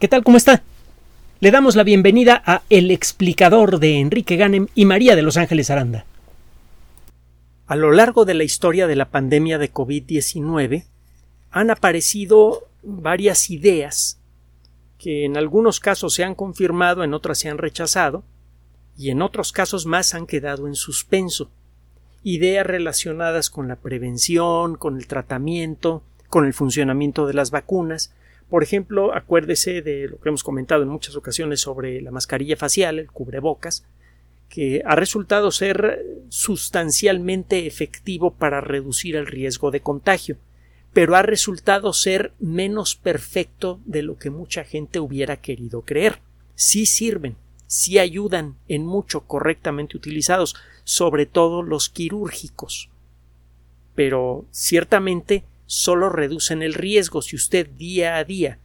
¿Qué tal? ¿Cómo está? Le damos la bienvenida a El explicador de Enrique Ganem y María de Los Ángeles Aranda. A lo largo de la historia de la pandemia de COVID-19 han aparecido varias ideas que en algunos casos se han confirmado, en otras se han rechazado y en otros casos más han quedado en suspenso. Ideas relacionadas con la prevención, con el tratamiento, con el funcionamiento de las vacunas, por ejemplo, acuérdese de lo que hemos comentado en muchas ocasiones sobre la mascarilla facial, el cubrebocas, que ha resultado ser sustancialmente efectivo para reducir el riesgo de contagio, pero ha resultado ser menos perfecto de lo que mucha gente hubiera querido creer. Sí sirven, sí ayudan en mucho correctamente utilizados, sobre todo los quirúrgicos. Pero ciertamente solo reducen el riesgo. Si usted día a día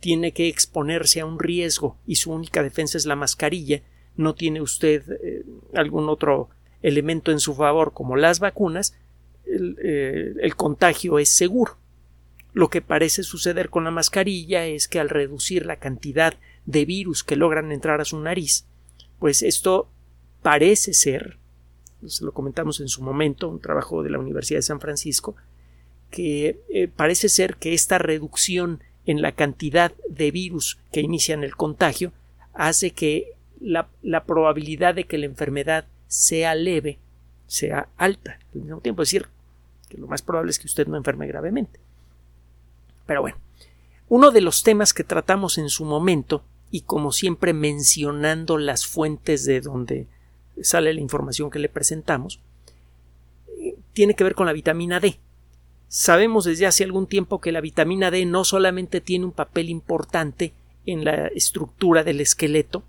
tiene que exponerse a un riesgo y su única defensa es la mascarilla, no tiene usted eh, algún otro elemento en su favor como las vacunas, el, eh, el contagio es seguro. Lo que parece suceder con la mascarilla es que al reducir la cantidad de virus que logran entrar a su nariz, pues esto parece ser, se lo comentamos en su momento, un trabajo de la Universidad de San Francisco, que eh, parece ser que esta reducción en la cantidad de virus que inician el contagio hace que la, probabilidad de que la enfermedad sea leve sea alta. Al mismo tiempo, es decir, que lo más probable es que usted no enferme gravemente. Pero bueno, uno de los temas que tratamos en su momento, y como siempre mencionando las fuentes de donde sale la información que le presentamos, eh, tiene que ver con la vitamina D. Sabemos desde hace algún tiempo que la vitamina D no solamente tiene un papel importante en la estructura del esqueleto,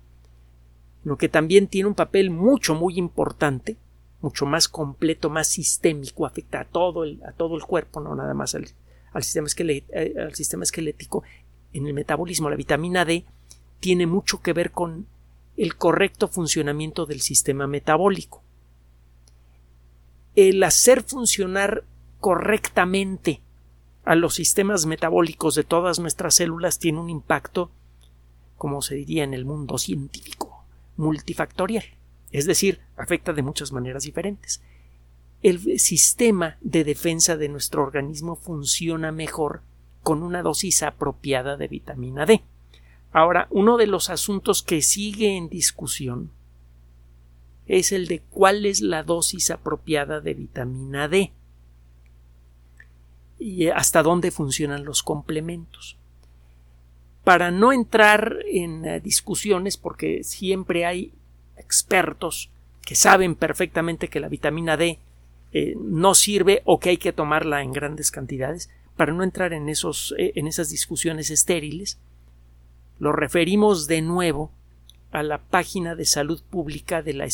sino que también tiene un papel mucho, muy importante, mucho más completo, más sistémico, afecta a todo el, a todo el cuerpo, no nada más al, sistema eh, al sistema esquelético. En el metabolismo, la vitamina D tiene mucho que ver con el correcto funcionamiento del sistema metabólico. El hacer funcionar correctamente a los sistemas metabólicos de todas nuestras células tiene un impacto, como se diría en el mundo científico, multifactorial. Es decir, afecta de muchas maneras diferentes. El sistema de defensa de nuestro organismo funciona mejor con una dosis apropiada de vitamina D. Ahora, uno de los asuntos que sigue en discusión es el de cuál es la dosis apropiada de vitamina D y hasta dónde funcionan los complementos. Para no entrar en eh, discusiones, porque siempre hay expertos que saben perfectamente que la vitamina D eh, no sirve o que hay que tomarla en grandes cantidades, para no entrar en, esos, eh, en esas discusiones estériles, lo referimos de nuevo a la página de salud pública de la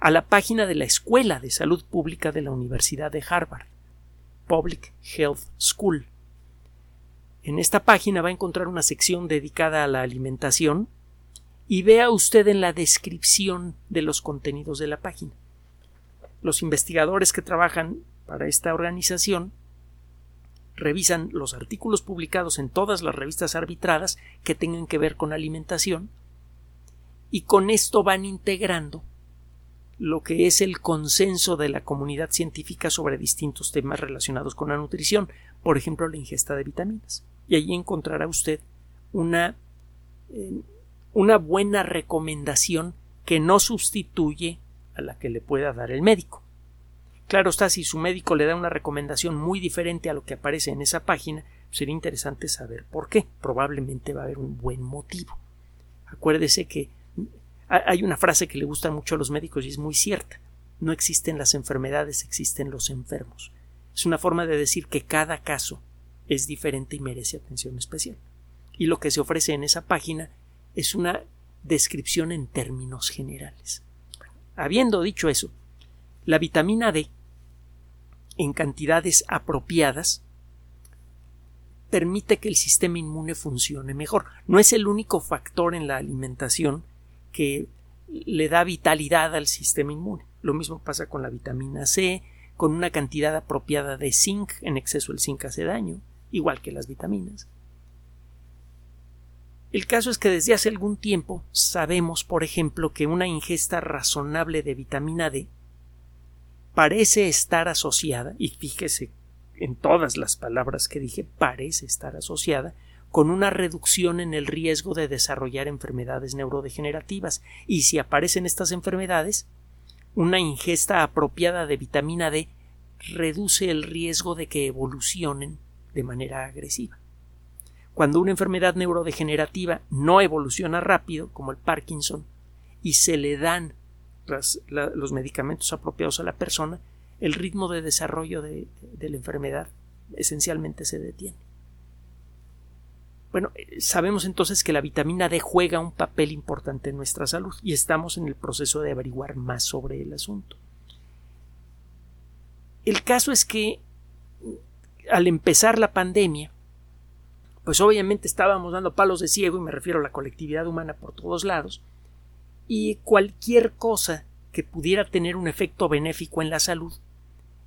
a la página de la Escuela de Salud Pública de la Universidad de Harvard. Public Health School. En esta página va a encontrar una sección dedicada a la alimentación y vea usted en la descripción de los contenidos de la página. Los investigadores que trabajan para esta organización revisan los artículos publicados en todas las revistas arbitradas que tengan que ver con alimentación y con esto van integrando lo que es el consenso de la comunidad científica sobre distintos temas relacionados con la nutrición, por ejemplo la ingesta de vitaminas. Y allí encontrará usted una, eh, una buena recomendación que no sustituye a la que le pueda dar el médico. Claro está, si su médico le da una recomendación muy diferente a lo que aparece en esa página, sería interesante saber por qué. Probablemente va a haber un buen motivo. Acuérdese que hay una frase que le gusta mucho a los médicos y es muy cierta. No existen las enfermedades, existen los enfermos. Es una forma de decir que cada caso es diferente y merece atención especial. Y lo que se ofrece en esa página es una descripción en términos generales. Habiendo dicho eso, la vitamina D en cantidades apropiadas permite que el sistema inmune funcione mejor. No es el único factor en la alimentación que le da vitalidad al sistema inmune. Lo mismo pasa con la vitamina C, con una cantidad apropiada de zinc, en exceso el zinc hace daño, igual que las vitaminas. El caso es que desde hace algún tiempo sabemos, por ejemplo, que una ingesta razonable de vitamina D parece estar asociada, y fíjese en todas las palabras que dije, parece estar asociada con una reducción en el riesgo de desarrollar enfermedades neurodegenerativas. Y si aparecen estas enfermedades, una ingesta apropiada de vitamina D reduce el riesgo de que evolucionen de manera agresiva. Cuando una enfermedad neurodegenerativa no evoluciona rápido, como el Parkinson, y se le dan los medicamentos apropiados a la persona, el ritmo de desarrollo de la enfermedad esencialmente se detiene. Bueno, eh, sabemos entonces que la vitamina D juega un papel importante en nuestra salud y estamos en el proceso de averiguar más sobre el asunto. El caso es que al empezar la pandemia, pues obviamente estábamos dando palos de ciego y me refiero a la colectividad humana por todos lados, y cualquier cosa que pudiera tener un efecto benéfico en la salud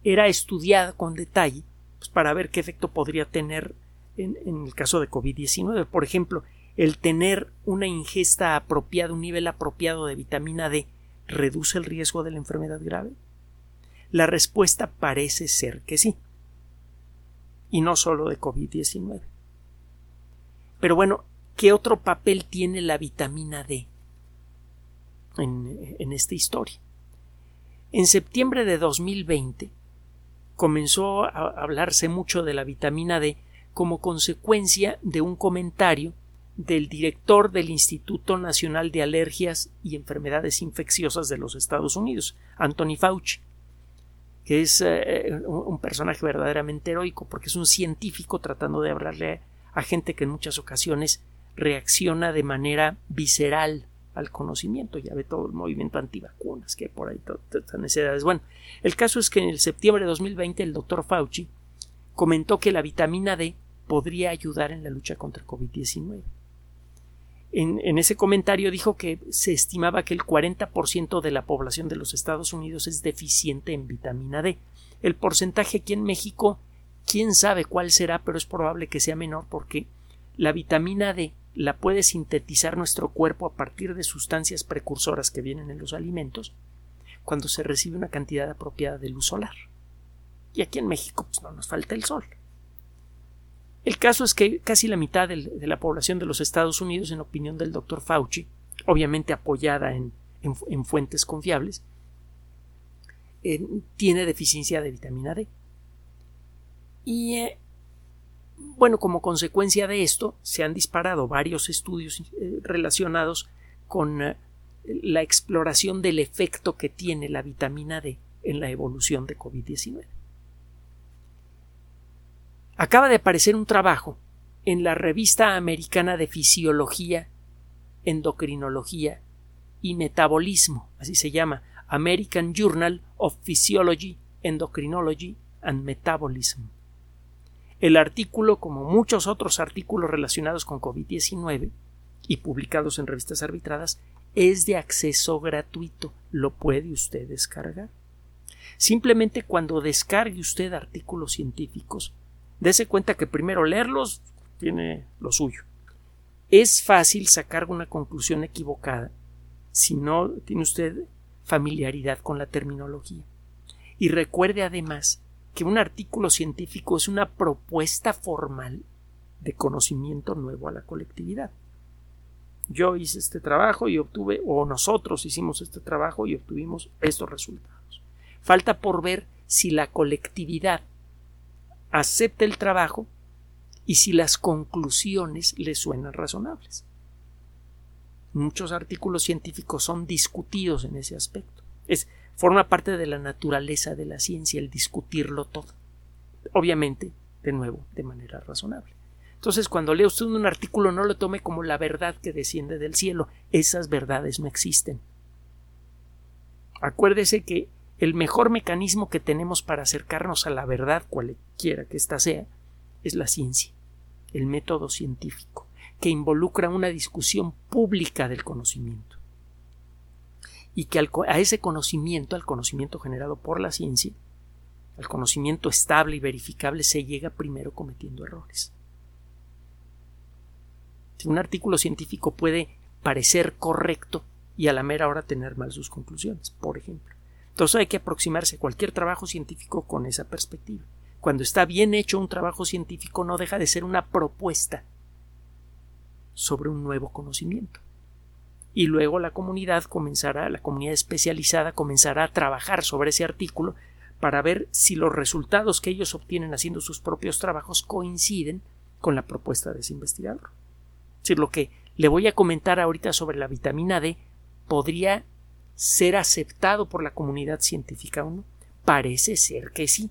era estudiada con detalle pues, para ver qué efecto podría tener en, el caso de COVID-19. Por ejemplo, el tener una ingesta apropiada, un nivel apropiado de vitamina D, reduce el riesgo de la enfermedad grave. La respuesta parece ser que sí. Y no solo de COVID-19. Pero bueno, ¿qué otro papel tiene la vitamina D en, en esta historia? En septiembre de 2020 comenzó a hablarse mucho de la vitamina D como consecuencia de un comentario del director del Instituto Nacional de Alergias y Enfermedades Infecciosas de los Estados Unidos, Anthony Fauci, que es eh, un personaje verdaderamente heroico porque es un científico tratando de hablarle a gente que en muchas ocasiones reacciona de manera visceral al conocimiento. Ya ve todo el movimiento antivacunas que por ahí, todas necesidades. Bueno, el caso es que en el septiembre de 2020 el doctor Fauci comentó que la vitamina D podría ayudar en la lucha contra el COVID-19. En, ese comentario dijo que se estimaba que el 40% de la población de los Estados Unidos es deficiente en vitamina D. El porcentaje aquí en México, quién sabe cuál será, pero es probable que sea menor porque la vitamina D la puede sintetizar nuestro cuerpo a partir de sustancias precursoras que vienen en los alimentos cuando se recibe una cantidad apropiada de luz solar. Y aquí en México pues, no nos falta el sol. El caso es que casi la mitad de la población de los Estados Unidos, en opinión del doctor Fauci, obviamente apoyada en, fuentes confiables, eh, tiene deficiencia de vitamina D. Y eh, bueno, como consecuencia de esto, se han disparado varios estudios eh, relacionados con la exploración del efecto que tiene la vitamina D en la evolución de COVID-19. Acaba de aparecer un trabajo en la revista americana de fisiología, endocrinología y metabolismo, así se llama, American Journal of Physiology, Endocrinology and Metabolism. El artículo, como muchos otros artículos relacionados con COVID-19 y publicados en revistas arbitradas, es de acceso gratuito. Lo puede usted descargar. Simplemente cuando descargue usted artículos científicos, Dese cuenta que primero leerlos tiene lo suyo. Es fácil sacar una conclusión equivocada si no tiene usted familiaridad con la terminología. Y recuerde además que un artículo científico es una propuesta formal de conocimiento nuevo a la colectividad. Yo hice este trabajo y obtuve, o nosotros hicimos este trabajo y obtuvimos estos resultados. Falta por ver si la colectividad acepte el trabajo y si las conclusiones le suenan razonables. Muchos artículos científicos son discutidos en ese aspecto. Es, forma parte de la naturaleza de la ciencia el discutirlo todo. Obviamente, de nuevo, de manera razonable. Entonces, cuando lea usted un artículo, no lo tome como la verdad que desciende del cielo. Esas verdades no existen. Acuérdese que el mejor mecanismo que tenemos para acercarnos a la verdad, cualquiera que ésta sea, es la ciencia, el método científico, que involucra una discusión pública del conocimiento. Y que a ese conocimiento, al conocimiento generado por la ciencia, al conocimiento estable y verificable, se llega primero cometiendo errores. Un artículo científico puede parecer correcto y a la mera hora tener mal sus conclusiones, por ejemplo. Entonces hay que aproximarse a cualquier trabajo científico con esa perspectiva. Cuando está bien hecho un trabajo científico no deja de ser una propuesta sobre un nuevo conocimiento. Y luego la comunidad comenzará, la comunidad especializada comenzará a trabajar sobre ese artículo para ver si los resultados que ellos obtienen haciendo sus propios trabajos coinciden con la propuesta de ese investigador. Es decir, lo que le voy a comentar ahorita sobre la vitamina D podría ser aceptado por la comunidad científica o no. Parece ser que sí.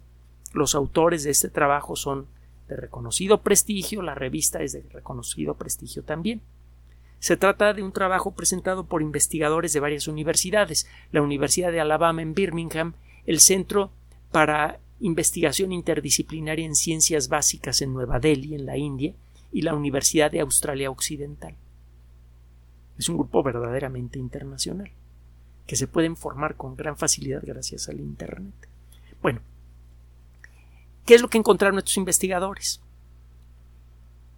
Los autores de este trabajo son de reconocido prestigio, la revista es de reconocido prestigio también. Se trata de un trabajo presentado por investigadores de varias universidades, la Universidad de Alabama en Birmingham, el Centro para Investigación Interdisciplinaria en Ciencias Básicas en Nueva Delhi, en la India, y la Universidad de Australia Occidental. Es un grupo verdaderamente internacional, que se pueden formar con gran facilidad gracias al Internet. Bueno, ¿Qué es lo que encontraron estos investigadores?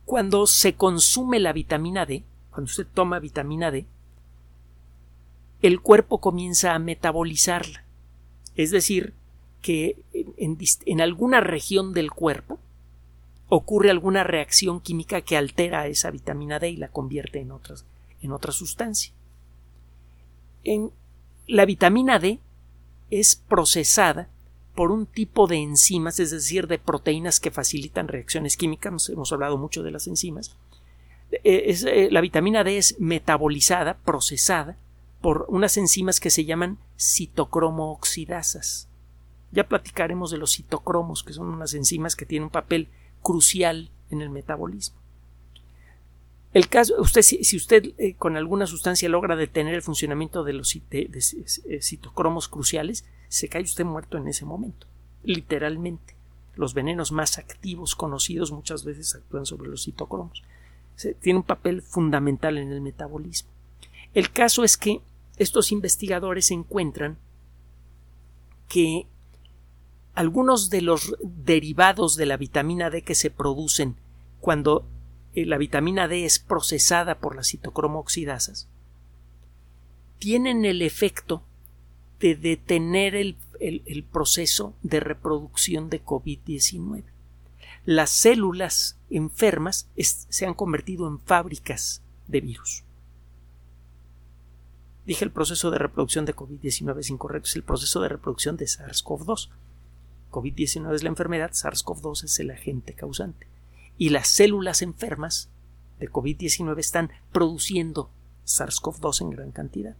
Cuando se consume la vitamina D, cuando usted toma vitamina D, el cuerpo comienza a metabolizarla. Es decir, que en, alguna región del cuerpo ocurre alguna reacción química que altera esa vitamina D y la convierte en, otras, en otra sustancia. En, la vitamina D es procesada por un tipo de enzimas, es decir, de proteínas que facilitan reacciones químicas, hemos hablado mucho de las enzimas. Eh, eh, la vitamina D es metabolizada, procesada, por unas enzimas que se llaman citocromo-oxidasas. Ya platicaremos de los citocromos, que son unas enzimas que tienen un papel crucial en el metabolismo. El caso, usted, si, usted eh, con alguna sustancia logra detener el funcionamiento de los citocromos cruciales, se cae usted muerto en ese momento, literalmente. Los venenos más activos conocidos muchas veces actúan sobre los citocromos. tiene un papel fundamental en el metabolismo. El caso es que estos investigadores encuentran que algunos de los derivados de la vitamina D que se producen cuando eh, la vitamina D es procesada por las citocromo-oxidasas tienen el efecto de detener el, proceso de reproducción de COVID-19. Las células enfermas se han convertido en fábricas de virus. Dije el proceso de reproducción de COVID-19 es incorrecto, es el proceso de reproducción de SARS-CoV-2. COVID-19 es la enfermedad, SARS-CoV-2 es el agente causante. Y las células enfermas de COVID-19 están produciendo SARS-CoV-2 en gran cantidad.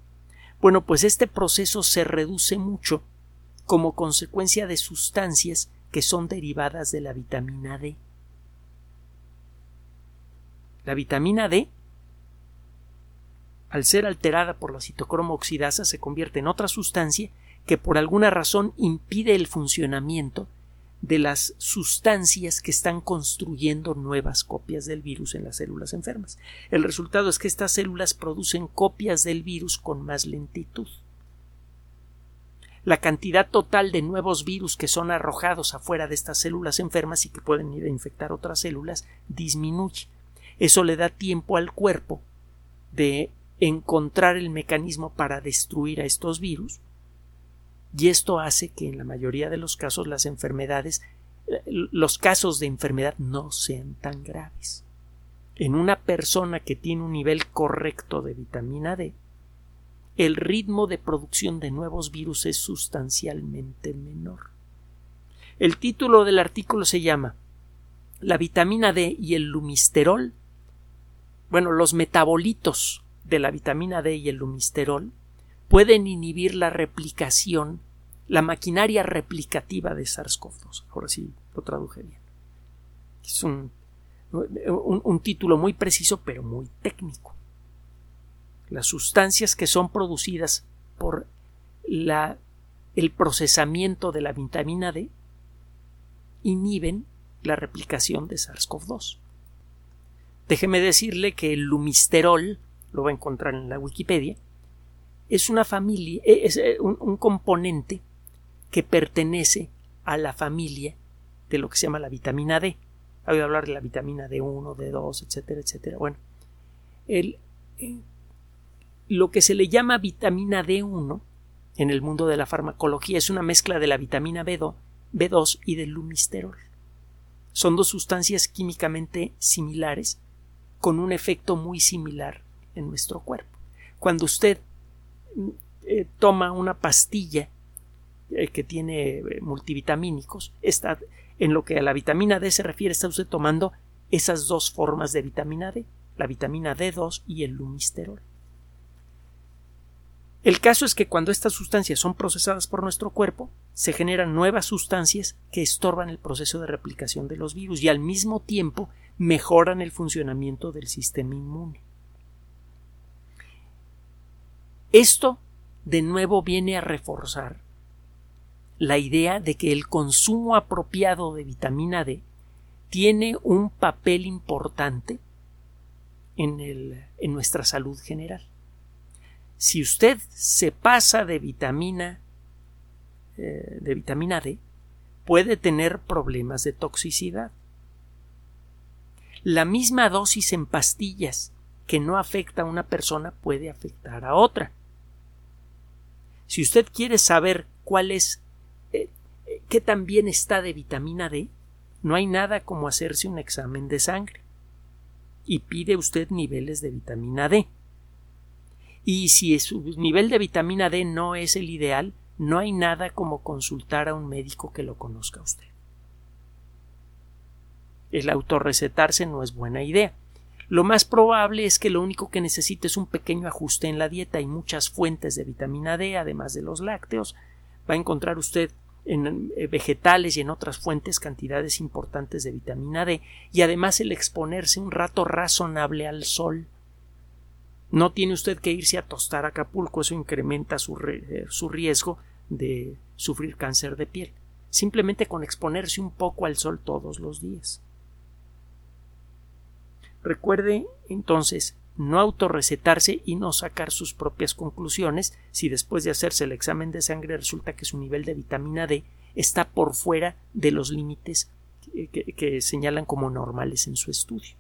Bueno, pues este proceso se reduce mucho como consecuencia de sustancias que son derivadas de la vitamina D. La vitamina D, al ser alterada por la citocromo oxidasa, se convierte en otra sustancia que por alguna razón impide el funcionamiento de las sustancias que están construyendo nuevas copias del virus en las células enfermas. El resultado es que estas células producen copias del virus con más lentitud. La cantidad total de nuevos virus que son arrojados afuera de estas células enfermas y que pueden ir a infectar otras células disminuye. Eso le da tiempo al cuerpo de encontrar el mecanismo para destruir a estos virus y esto hace que en la mayoría de los casos las enfermedades, los casos de enfermedad no sean tan graves. En una persona que tiene un nivel correcto de vitamina D, el ritmo de producción de nuevos virus es sustancialmente menor. El título del artículo se llama La vitamina D y el lumisterol. Bueno, los metabolitos de la vitamina D y el lumisterol pueden inhibir la replicación, la maquinaria replicativa de SARS-CoV-2. Ahora sí lo traduje bien. Es un, un, título muy preciso, pero muy técnico. Las sustancias que son producidas por la, el procesamiento de la vitamina D inhiben la replicación de SARS-CoV-2. Déjeme decirle que el lumisterol, lo va a encontrar en la Wikipedia, es una familia, eh, es eh, un, componente que pertenece a la familia de lo que se llama la vitamina D. Voy a hablar de la vitamina D1, D2, etcétera, etcétera. Bueno, el, eh, lo que se le llama vitamina D1 en el mundo de la farmacología es una mezcla de la vitamina B2, B2 y del lumisterol. Son dos sustancias químicamente similares con un efecto muy similar en nuestro cuerpo. Cuando usted eh, toma una pastilla eh, que tiene eh, multivitamínicos, está, en lo que a la vitamina D se refiere, está usted tomando esas dos formas de vitamina D, la vitamina D2 y el lumisterol. El caso es que cuando estas sustancias son procesadas por nuestro cuerpo, se generan nuevas sustancias que estorban el proceso de replicación de los virus y al mismo tiempo mejoran el funcionamiento del sistema inmune. Esto de nuevo viene a reforzar la idea de que el consumo apropiado de vitamina D tiene un papel importante en, nuestra salud general. Si usted se pasa de vitamina eh, de vitamina D, puede tener problemas de toxicidad. La misma dosis en pastillas que no afecta a una persona puede afectar a otra. Si usted quiere saber cuál es, eh, eh, qué tan bien está de vitamina D, no hay nada como hacerse un examen de sangre. Y pide usted niveles de vitamina D. Y si su nivel de vitamina D no es el ideal, no hay nada como consultar a un médico que lo conozca usted. El autorrecetarse no es buena idea. Lo más probable es que lo único que necesite es un pequeño ajuste en la dieta y muchas fuentes de vitamina D, además de los lácteos. Va a encontrar usted en eh, vegetales y en otras fuentes cantidades importantes de vitamina D y además el exponerse un rato razonable al sol. No tiene usted que irse a tostar a Acapulco, eso incrementa su, eh, su riesgo de sufrir cáncer de piel, simplemente con exponerse un poco al sol todos los días. Recuerde entonces no autorrecetarse y no sacar sus propias conclusiones si después de hacerse el examen de sangre resulta que su nivel de vitamina D está por fuera de los límites que, que señalan como normales en su estudio.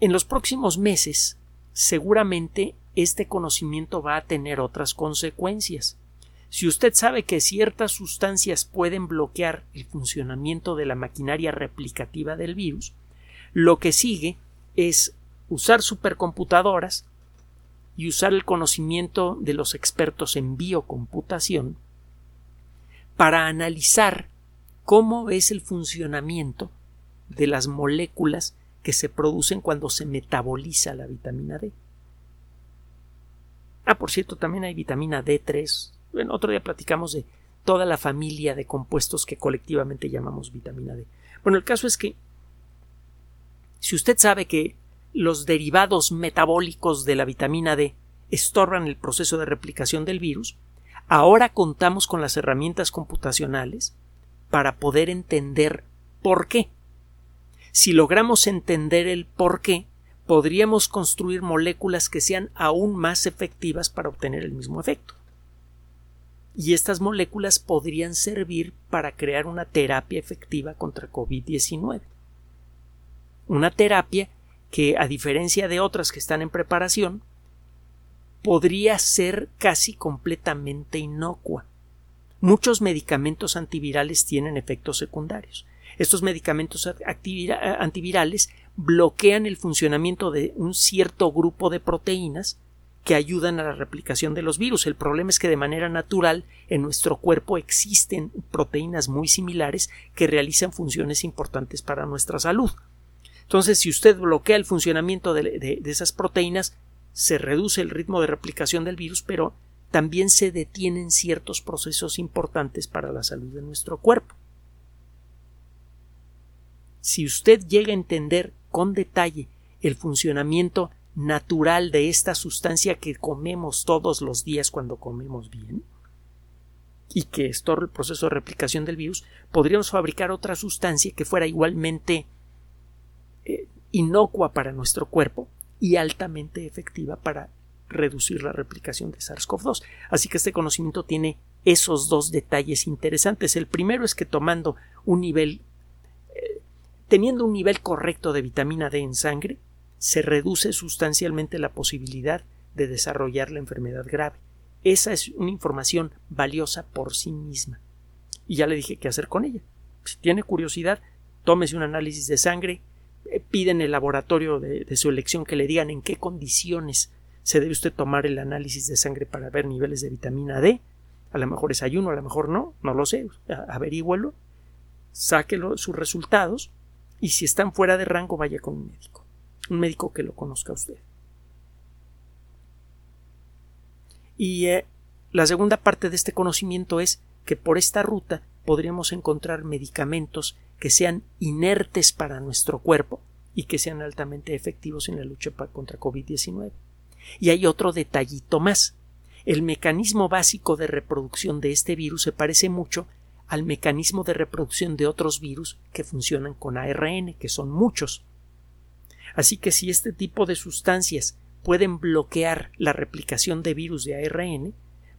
En los próximos meses, seguramente este conocimiento va a tener otras consecuencias. Si usted sabe que ciertas sustancias pueden bloquear el funcionamiento de la maquinaria replicativa del virus, lo que sigue es usar supercomputadoras y usar el conocimiento de los expertos en biocomputación para analizar cómo es el funcionamiento de las moléculas que se producen cuando se metaboliza la vitamina D. Ah, por cierto, también hay vitamina D3, otro día platicamos de toda la familia de compuestos que colectivamente llamamos vitamina D. Bueno, el caso es que si usted sabe que los derivados metabólicos de la vitamina D estorban el proceso de replicación del virus, ahora contamos con las herramientas computacionales para poder entender por qué. Si logramos entender el por qué, podríamos construir moléculas que sean aún más efectivas para obtener el mismo efecto y estas moléculas podrían servir para crear una terapia efectiva contra COVID-19. Una terapia que, a diferencia de otras que están en preparación, podría ser casi completamente inocua. Muchos medicamentos antivirales tienen efectos secundarios. Estos medicamentos antivirales bloquean el funcionamiento de un cierto grupo de proteínas que ayudan a la replicación de los virus. El problema es que de manera natural en nuestro cuerpo existen proteínas muy similares que realizan funciones importantes para nuestra salud. Entonces, si usted bloquea el funcionamiento de, esas proteínas, se reduce el ritmo de replicación del virus, pero también se detienen ciertos procesos importantes para la salud de nuestro cuerpo. Si usted llega a entender con detalle el funcionamiento natural de esta sustancia que comemos todos los días cuando comemos bien y que estorba el proceso de replicación del virus, podríamos fabricar otra sustancia que fuera igualmente eh, inocua para nuestro cuerpo y altamente efectiva para reducir la replicación de SARS-CoV-2. Así que este conocimiento tiene esos dos detalles interesantes. El primero es que tomando un nivel teniendo un nivel correcto de vitamina D en sangre, se reduce sustancialmente la posibilidad de desarrollar la enfermedad grave. Esa es una información valiosa por sí misma. Y ya le dije qué hacer con ella. Si tiene curiosidad, tómese un análisis de sangre, eh, piden el laboratorio de, su elección que le digan en qué condiciones se debe usted tomar el análisis de sangre para ver niveles de vitamina D. A lo mejor es ayuno, a lo mejor no, no lo sé. Averígüelo, sáquelo sus resultados y si están fuera de rango vaya con un médico. Un médico que lo conozca a usted. Y eh, la segunda parte de este conocimiento es que por esta ruta podríamos encontrar medicamentos que sean inertes para nuestro cuerpo y que sean altamente efectivos en la lucha contra COVID-19. Y hay otro detallito más. El mecanismo básico de reproducción de este virus se parece mucho al mecanismo de reproducción de otros virus que funcionan con ARN, que son muchos. Así que si este tipo de sustancias pueden bloquear la replicación de virus de ARN,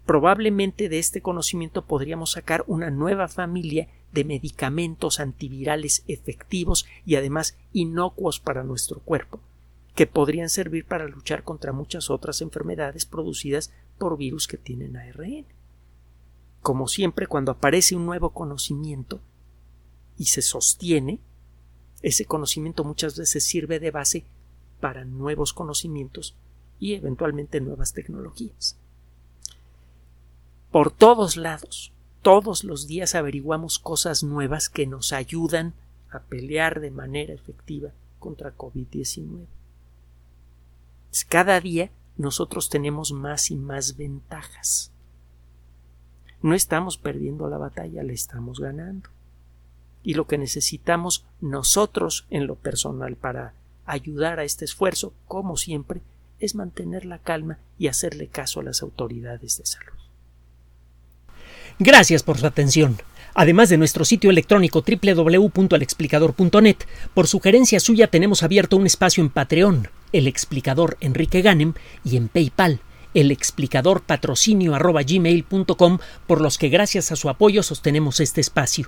probablemente de este conocimiento podríamos sacar una nueva familia de medicamentos antivirales efectivos y además inocuos para nuestro cuerpo, que podrían servir para luchar contra muchas otras enfermedades producidas por virus que tienen ARN. Como siempre, cuando aparece un nuevo conocimiento y se sostiene, ese conocimiento muchas veces sirve de base para nuevos conocimientos y eventualmente nuevas tecnologías. Por todos lados, todos los días averiguamos cosas nuevas que nos ayudan a pelear de manera efectiva contra COVID-19. Cada día nosotros tenemos más y más ventajas. No estamos perdiendo la batalla, la estamos ganando. Y lo que necesitamos nosotros en lo personal para ayudar a este esfuerzo, como siempre, es mantener la calma y hacerle caso a las autoridades de salud. Gracias por su atención. Además de nuestro sitio electrónico www.alexplicador.net, por sugerencia suya tenemos abierto un espacio en Patreon, el explicador Enrique Ganem, y en PayPal, el explicador patrocinio por los que gracias a su apoyo sostenemos este espacio.